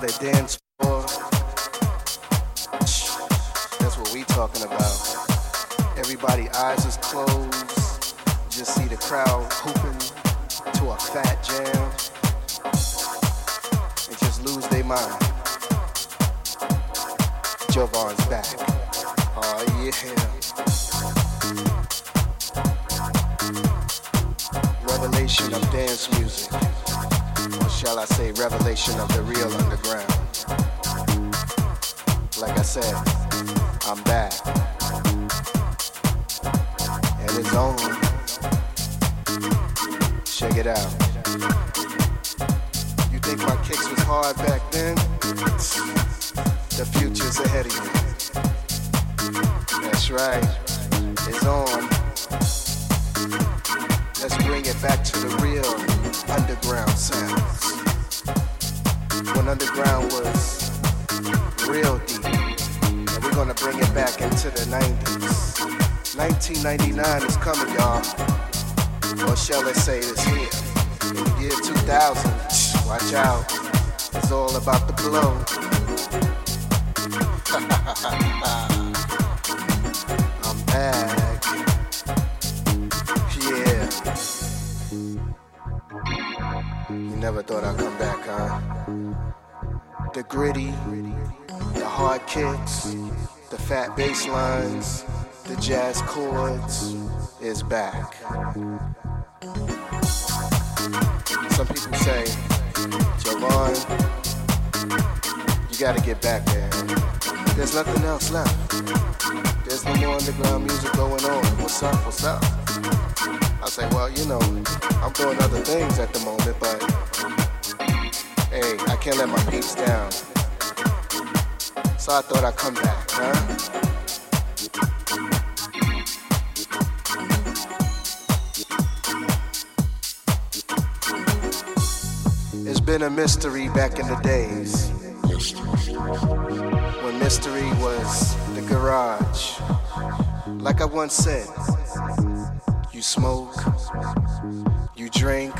how they dance bass lines, the jazz chords is back. Some people say, Javon, you gotta get back there. There's nothing else left. There's no more underground music going on. What's up? What's up? I say, well, you know, I'm doing other things at the moment, but hey, I can't let my peeps down. So I thought I'd come back, huh? It's been a mystery back in the days when mystery was the garage. Like I once said, you smoke, you drink,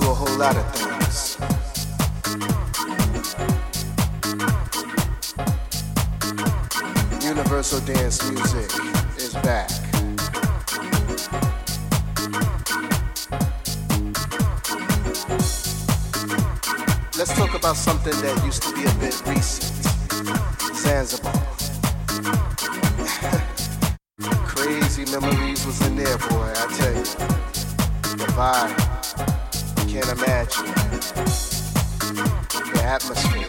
do a whole lot of things. Universal dance music is back. Let's talk about something that used to be a bit recent. Zanzibar. Crazy memories was in there, boy, I tell you. The vibe. Can't imagine. The atmosphere.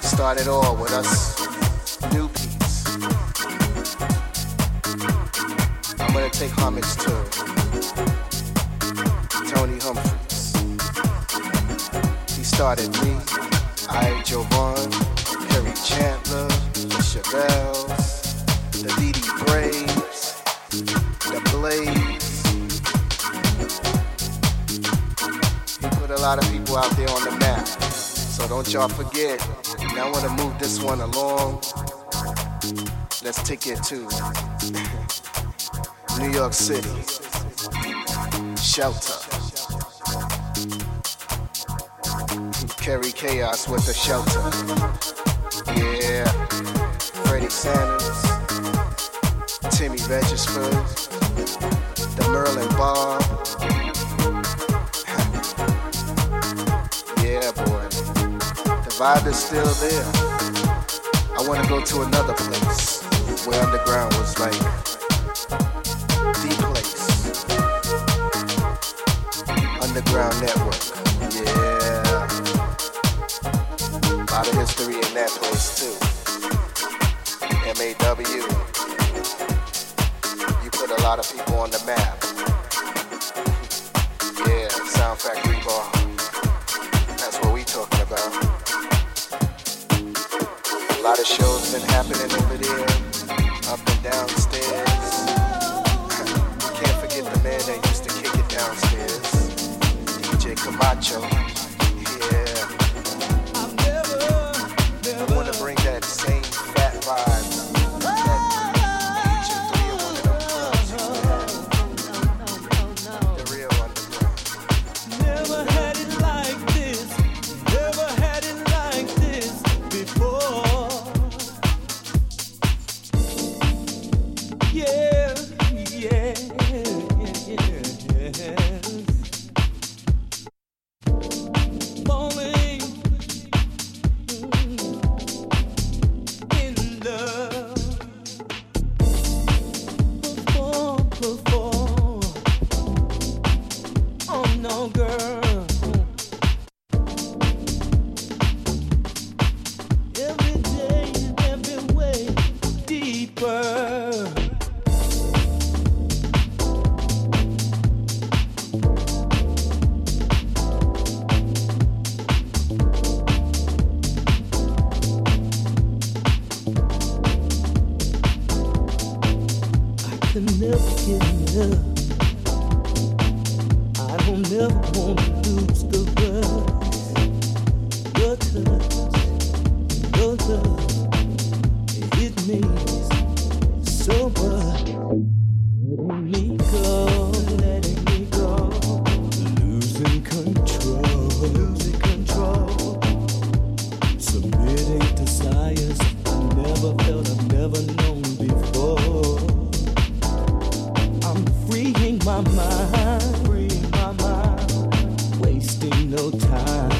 Started all with us new. I'm gonna take homage to Tony Humphries. He started me. I, Jovan, Kerri Chandler, the Chevelles, the Dee Braves, the Blaze. Lot of people out there on the map. So don't y'all forget. Now I want to move this one along. Let's take it to New York City. Shelter. carry chaos with a shelter. Yeah, Freddie Sanders, Timmy Regisford, the Merlin Bobb. Vibe is still there. I wanna go to another place where underground was like the place. Underground Network. Yeah. A lot of history in that place too. MAW. You put a lot of people on the map. Yeah, Sound Factory Bar. That's what we talking about. A lot of shows been happening over there, up and downstairs. Can't forget the man that used to kick it downstairs, DJ Camacho. My mind, my mind, wasting no time,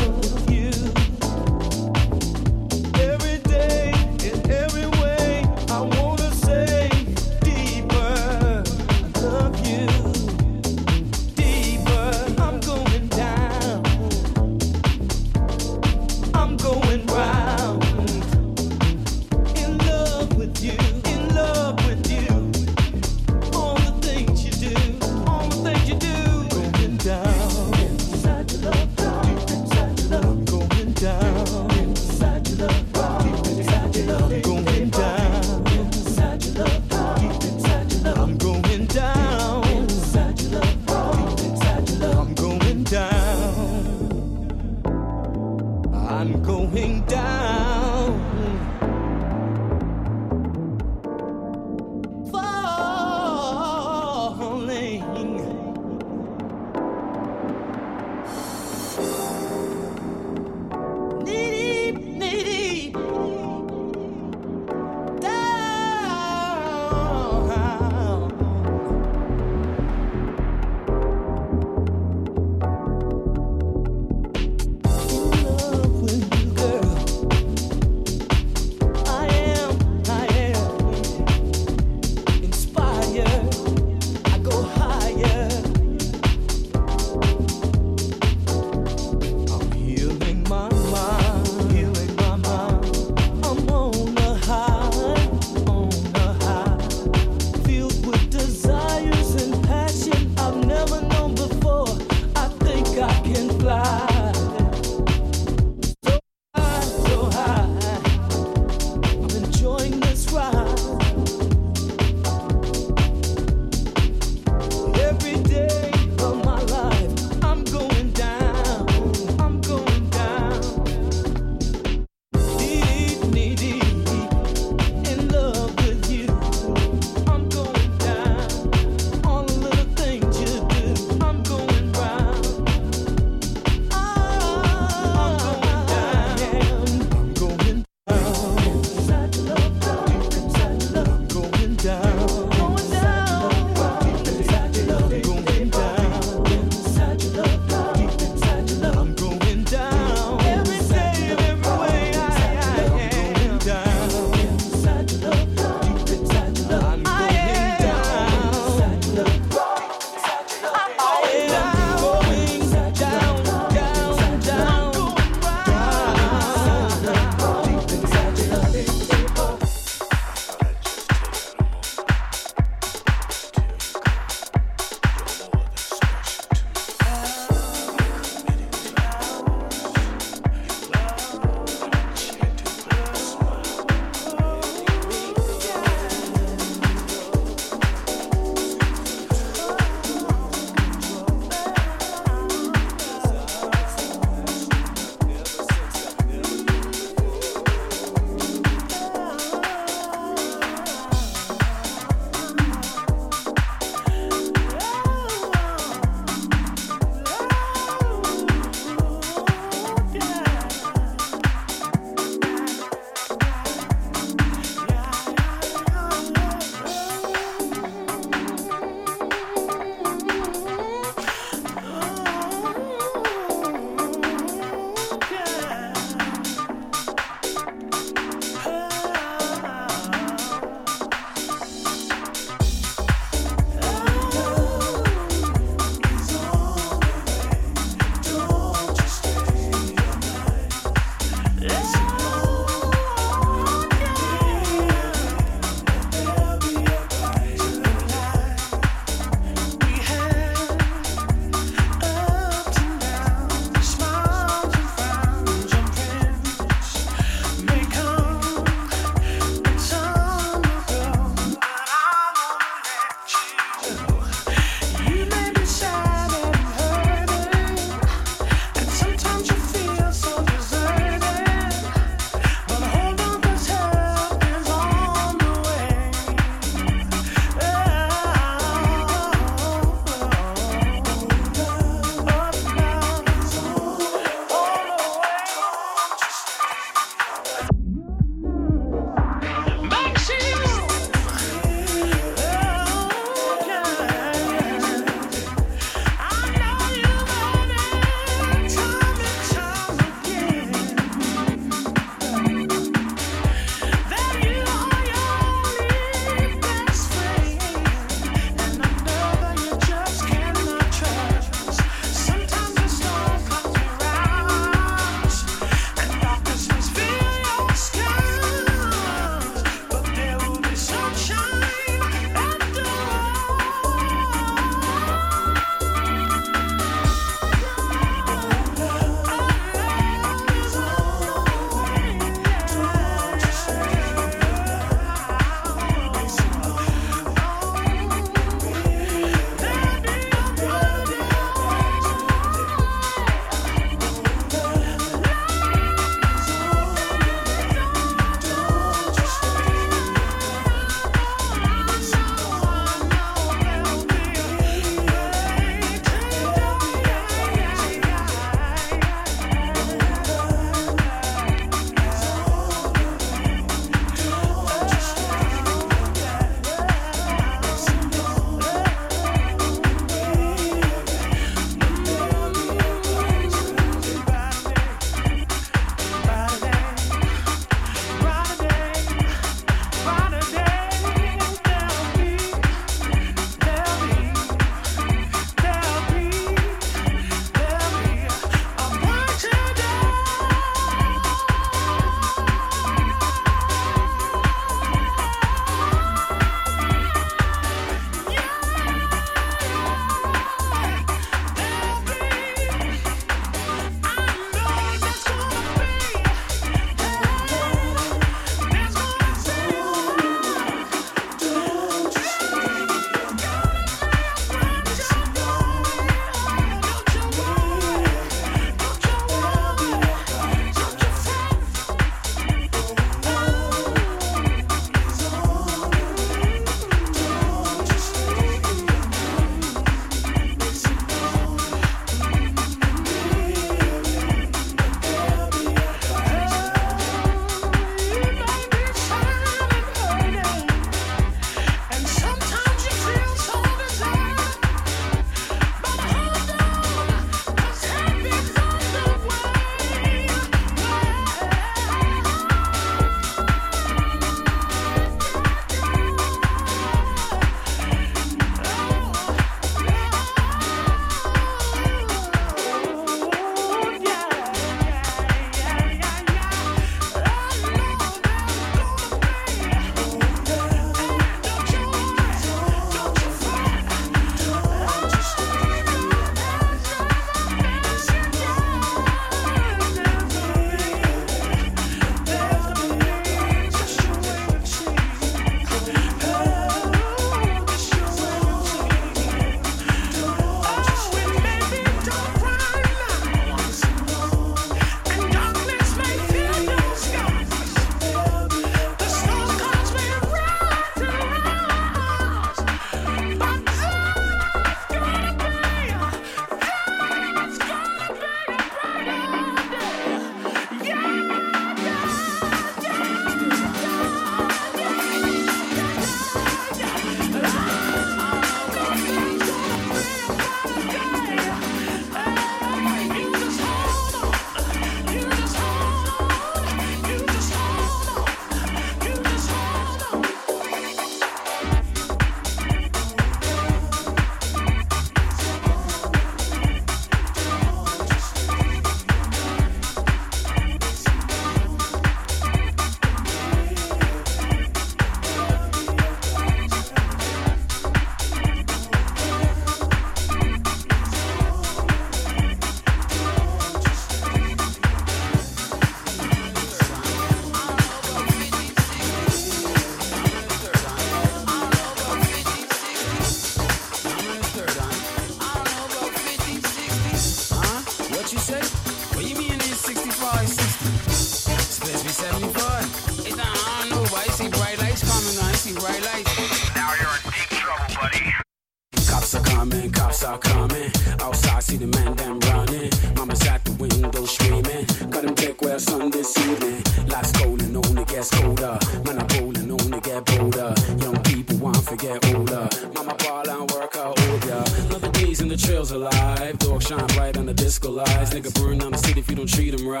Outside coming, outside see the man them running. Mama's at the window screaming. Got him back where sun this evening. Life's cold and only gets colder. Man, I'm and only get bolder. Young people want to get older. Mama ball and work out older. Another days in the trails alive. Dog shine bright on the disco lights. Nigga burn down the city if you don't treat him right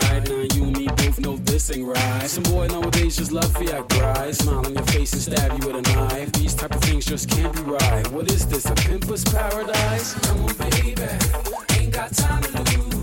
right. Some boy nowadays just love for your cry. Smile on your face and stab you with a knife. These type of things just can't be right. What is this, a pimpus paradise? Come on, baby, ain't got time to lose.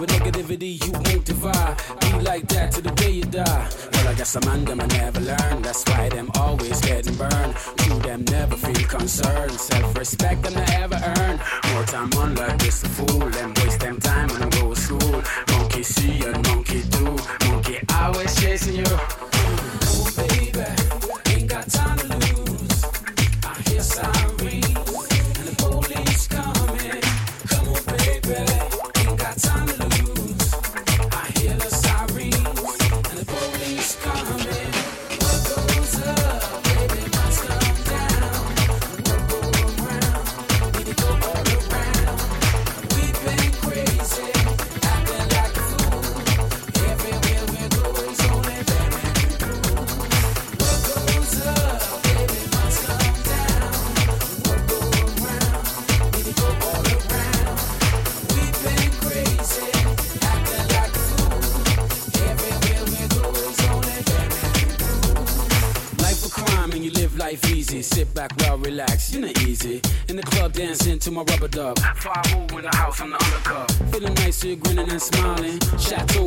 With negativity, you won't divide. Be like that till the day you die. Well, I guess I'm under my never lie. grinning and smiling. Chateau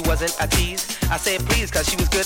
she wasn't a tease. I said please, cause she was good